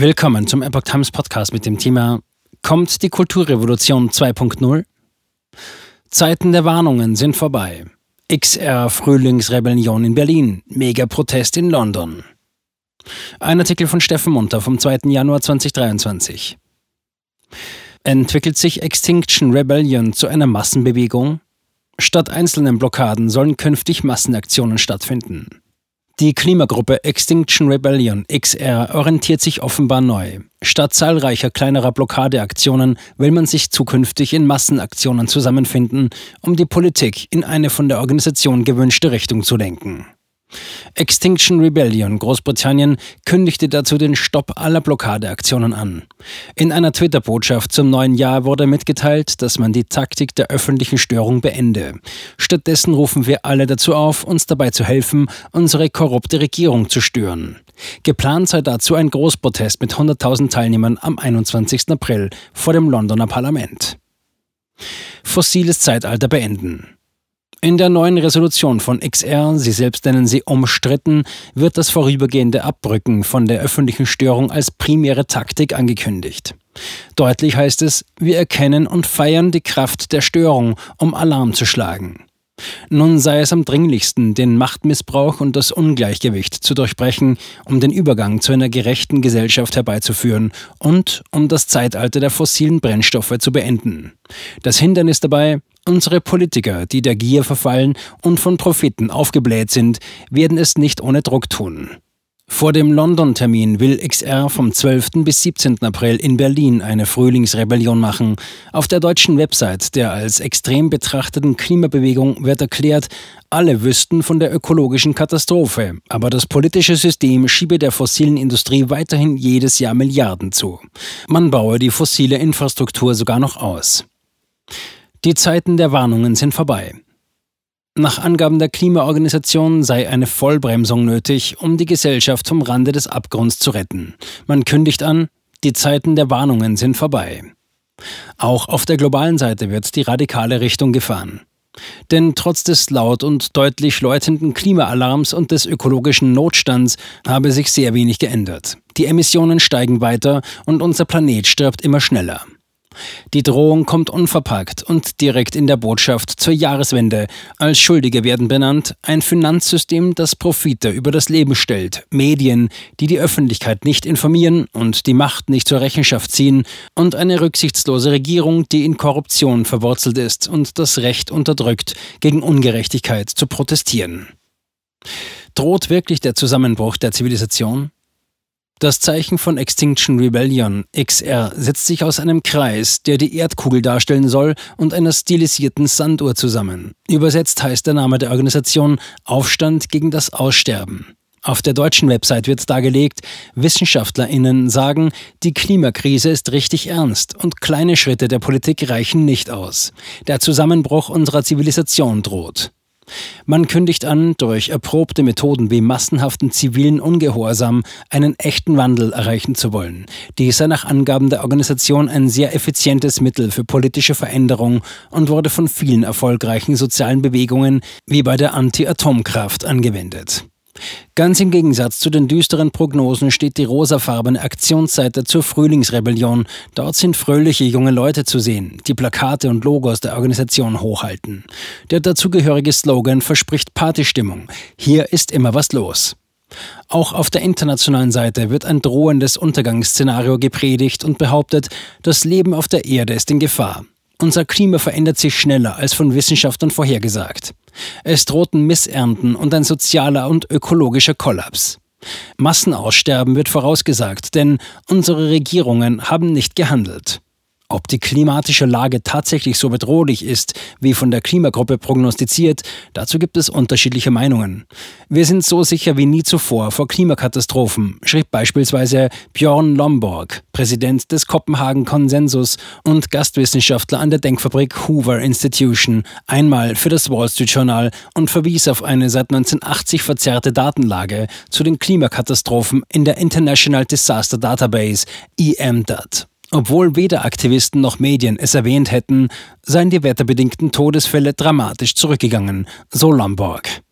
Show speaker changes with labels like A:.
A: Willkommen zum Epoch Times Podcast mit dem Thema Kommt die Kulturrevolution 2.0? Zeiten der Warnungen sind vorbei. XR Frühlingsrebellion in Berlin, Megaprotest in London. Ein Artikel von Steffen Munter vom 2. Januar 2023. Entwickelt sich Extinction Rebellion zu einer Massenbewegung? Statt einzelnen Blockaden sollen künftig Massenaktionen stattfinden. Die Klimagruppe Extinction Rebellion XR orientiert sich offenbar neu. Statt zahlreicher kleinerer Blockadeaktionen will man sich zukünftig in Massenaktionen zusammenfinden, um die Politik in eine von der Organisation gewünschte Richtung zu lenken. Extinction Rebellion Großbritannien kündigte dazu den Stopp aller Blockadeaktionen an. In einer Twitter-Botschaft zum neuen Jahr wurde mitgeteilt, dass man die Taktik der öffentlichen Störung beende. Stattdessen rufen wir alle dazu auf, uns dabei zu helfen, unsere korrupte Regierung zu stören. Geplant sei dazu ein Großprotest mit 100.000 Teilnehmern am 21. April vor dem Londoner Parlament. Fossiles Zeitalter beenden. In der neuen Resolution von XR, Sie selbst nennen sie umstritten, wird das vorübergehende Abrücken von der öffentlichen Störung als primäre Taktik angekündigt. Deutlich heißt es, wir erkennen und feiern die Kraft der Störung, um Alarm zu schlagen. Nun sei es am dringlichsten, den Machtmissbrauch und das Ungleichgewicht zu durchbrechen, um den Übergang zu einer gerechten Gesellschaft herbeizuführen und um das Zeitalter der fossilen Brennstoffe zu beenden. Das Hindernis dabei, Unsere Politiker, die der Gier verfallen und von Profiten aufgebläht sind, werden es nicht ohne Druck tun. Vor dem London-Termin will XR vom 12. bis 17. April in Berlin eine Frühlingsrebellion machen. Auf der deutschen Website der als extrem betrachteten Klimabewegung wird erklärt, alle wüssten von der ökologischen Katastrophe, aber das politische System schiebe der fossilen Industrie weiterhin jedes Jahr Milliarden zu. Man baue die fossile Infrastruktur sogar noch aus. Die Zeiten der Warnungen sind vorbei. Nach Angaben der Klimaorganisation sei eine Vollbremsung nötig, um die Gesellschaft vom Rande des Abgrunds zu retten. Man kündigt an, die Zeiten der Warnungen sind vorbei. Auch auf der globalen Seite wird die radikale Richtung gefahren. Denn trotz des laut und deutlich läutenden Klimaalarms und des ökologischen Notstands habe sich sehr wenig geändert. Die Emissionen steigen weiter und unser Planet stirbt immer schneller. Die Drohung kommt unverpackt und direkt in der Botschaft zur Jahreswende. Als Schuldige werden benannt ein Finanzsystem, das Profite über das Leben stellt, Medien, die die Öffentlichkeit nicht informieren und die Macht nicht zur Rechenschaft ziehen und eine rücksichtslose Regierung, die in Korruption verwurzelt ist und das Recht unterdrückt, gegen Ungerechtigkeit zu protestieren. Droht wirklich der Zusammenbruch der Zivilisation? Das Zeichen von Extinction Rebellion XR setzt sich aus einem Kreis, der die Erdkugel darstellen soll, und einer stilisierten Sanduhr zusammen. Übersetzt heißt der Name der Organisation Aufstand gegen das Aussterben. Auf der deutschen Website wird dargelegt, Wissenschaftlerinnen sagen, die Klimakrise ist richtig ernst und kleine Schritte der Politik reichen nicht aus. Der Zusammenbruch unserer Zivilisation droht. Man kündigt an, durch erprobte Methoden wie massenhaften zivilen Ungehorsam einen echten Wandel erreichen zu wollen. Dies sei nach Angaben der Organisation ein sehr effizientes Mittel für politische Veränderung und wurde von vielen erfolgreichen sozialen Bewegungen wie bei der Anti-Atomkraft angewendet. Ganz im Gegensatz zu den düsteren Prognosen steht die rosafarbene Aktionsseite zur Frühlingsrebellion. Dort sind fröhliche junge Leute zu sehen, die Plakate und Logos der Organisation hochhalten. Der dazugehörige Slogan verspricht Partystimmung. Hier ist immer was los. Auch auf der internationalen Seite wird ein drohendes Untergangsszenario gepredigt und behauptet, das Leben auf der Erde ist in Gefahr. Unser Klima verändert sich schneller als von Wissenschaftlern vorhergesagt. Es drohten Missernten und ein sozialer und ökologischer Kollaps. Massenaussterben wird vorausgesagt, denn unsere Regierungen haben nicht gehandelt. Ob die klimatische Lage tatsächlich so bedrohlich ist, wie von der Klimagruppe prognostiziert, dazu gibt es unterschiedliche Meinungen. Wir sind so sicher wie nie zuvor vor Klimakatastrophen, schrieb beispielsweise Björn Lomborg, Präsident des Kopenhagen Konsensus und Gastwissenschaftler an der Denkfabrik Hoover Institution, einmal für das Wall Street Journal und verwies auf eine seit 1980 verzerrte Datenlage zu den Klimakatastrophen in der International Disaster Database, EMDAT. Obwohl weder Aktivisten noch Medien es erwähnt hätten, seien die wetterbedingten Todesfälle dramatisch zurückgegangen, so Lomborg.